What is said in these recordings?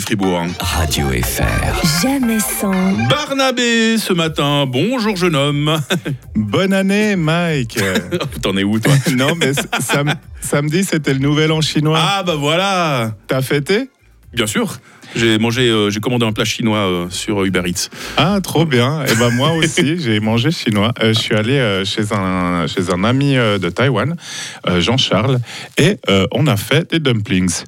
Fribourg. Radio FR. Jamais sans. Barnabé ce matin. Bonjour jeune homme. Bonne année, Mike. T'en es où toi non, mais sam- samedi, c'était le nouvel an chinois. Ah bah voilà. T'as fêté? Bien sûr. J'ai mangé, euh, j'ai commandé un plat chinois euh, sur Uber Eats. Ah, trop bien. Et ben moi aussi, j'ai mangé chinois. Euh, je suis allé euh, chez, un, chez un ami euh, de Taïwan, euh, Jean-Charles, et euh, on a fait des dumplings.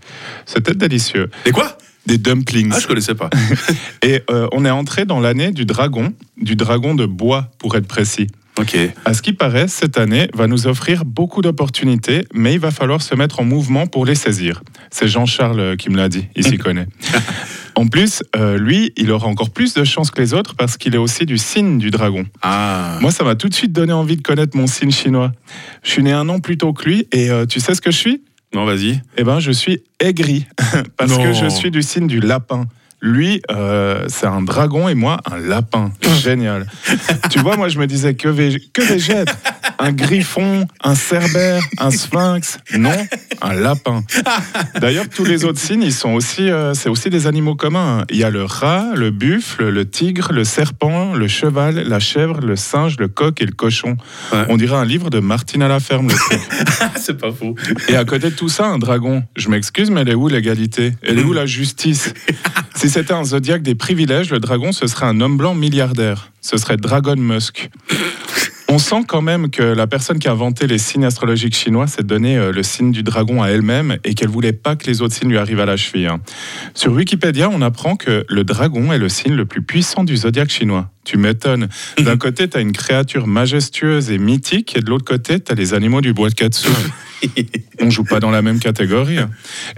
C'était délicieux. Et quoi? Des dumplings. Ah je connaissais pas. Et euh, on est entré dans l'année du dragon, du dragon de bois, pour être précis. ok. À ce qui paraît, cette année va nous offrir beaucoup d'opportunités, mais il va falloir se mettre en mouvement pour les saisir. C'est Jean-Charles euh, qui me l'a dit, il s'y connaît. En plus, euh, lui, il aura encore plus de chance que les autres parce qu'il est aussi du signe du dragon. Ah. Moi, ça m'a tout de suite donné envie de connaître mon signe chinois. Je suis né un an plus tôt que lui et euh, tu sais ce que je suis? Non vas-y. Eh ben, je suis aigri parce Non. que je suis du signe du lapin. Lui, euh, c'est un dragon et moi, un lapin. Génial. tu vois, moi, je me disais que vais que Un griffon, un cerbère, un sphinx Non, un lapin. D'ailleurs, tous les autres signes, ils sont aussi, euh, c'est aussi des animaux communs. Il y a le rat, le buffle, le tigre, le serpent, le cheval, la chèvre, le singe, le coq et le cochon. Ouais. On dirait un livre de Martine à la ferme. c'est pas faux. Et à côté de tout ça, un dragon. Je m'excuse, mais elle est où l'égalité? Elle est où la justice? Si c'était un zodiaque des privilèges, le dragon, ce serait un homme blanc milliardaire. Ce serait Dragon Musk. On sent quand même que la personne qui a inventé les signes astrologiques chinois s'est donné euh, le signe du dragon à elle-même et qu'elle voulait pas que les autres signes lui arrivent à la cheville. hein. Sur Wikipédia, on apprend que le dragon est le signe le plus puissant du zodiaque chinois. Tu m'étonnes. D'un côté, tu as une créature majestueuse et mythique, et de l'autre côté, tu as les animaux du bois de Katsu. On joue pas dans la même catégorie.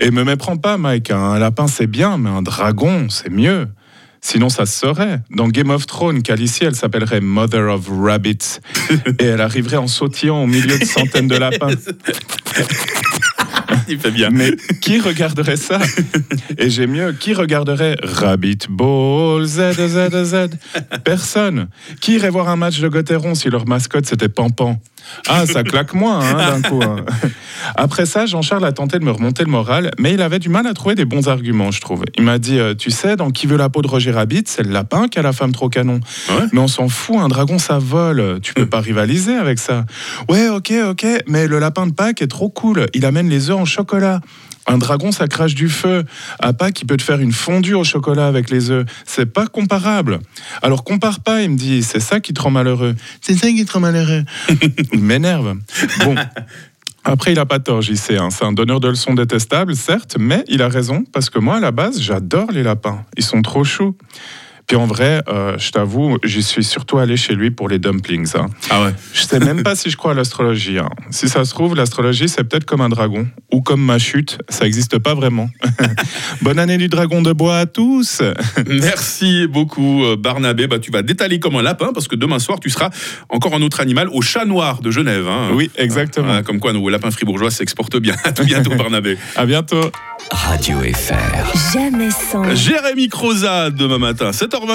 Et me méprends pas, Mike. hein. Un lapin, c'est bien, mais un dragon, c'est mieux. Sinon, ça se saurait. Dans Game of Thrones, Khaleesi, elle s'appellerait Mother of Rabbits. Et elle arriverait en sautillant au milieu de centaines de lapins. Il fait bien. Mais qui regarderait ça? Et j'ai mieux, qui regarderait Rabbit Ball Z Z Z? Personne. Qui irait voir un match de Gauthieron si leur mascotte c'était Pampan Ah, ça claque moins hein, d'un coup. hein. Après ça, Jean-Charles a tenté de me remonter le moral, mais il avait du mal à trouver des bons arguments, je trouve. Il m'a dit, euh, tu sais, dans Qui veut la peau de Roger Rabbit, c'est le lapin qui a la femme trop canon. Ouais. Mais on s'en fout, un dragon ça vole, tu peux pas rivaliser avec ça. Ouais, ok, ok, mais le lapin de Pâques est trop cool, il amène les œufs en chocolat. Un dragon, ça crache du feu. À Pâques, il peut te faire une fondue au chocolat avec les œufs. C'est pas comparable. Alors compare pas, il me dit, c'est ça qui te rend malheureux. C'est ça qui te rend malheureux. il m'énerve. Bon. Après, il a pas tort, j'y sais. hein. C'est un donneur de leçons détestable, certes, mais il a raison, parce que moi, à la base, j'adore les lapins. Ils sont trop choux. Puis en vrai, euh, je t'avoue, j'y suis surtout allé chez lui pour les dumplings. hein. Ah ouais. Je sais même pas si je crois à l'astrologie. hein. Si ça se trouve, l'astrologie, c'est peut-être comme un dragon. Ou comme ma chute, ça n'existe pas vraiment. Bonne année du dragon de bois à tous Merci beaucoup euh, Barnabé. Bah, tu vas détaler comme un lapin parce que demain soir tu seras encore un autre animal au chat noir de Genève. hein. Oui, exactement. Comme quoi nos lapins fribourgeois s'exportent bien. À tout bientôt Barnabé. À bientôt Radio FR. Jamais sans. Jérémy Crozat demain matin 7h20.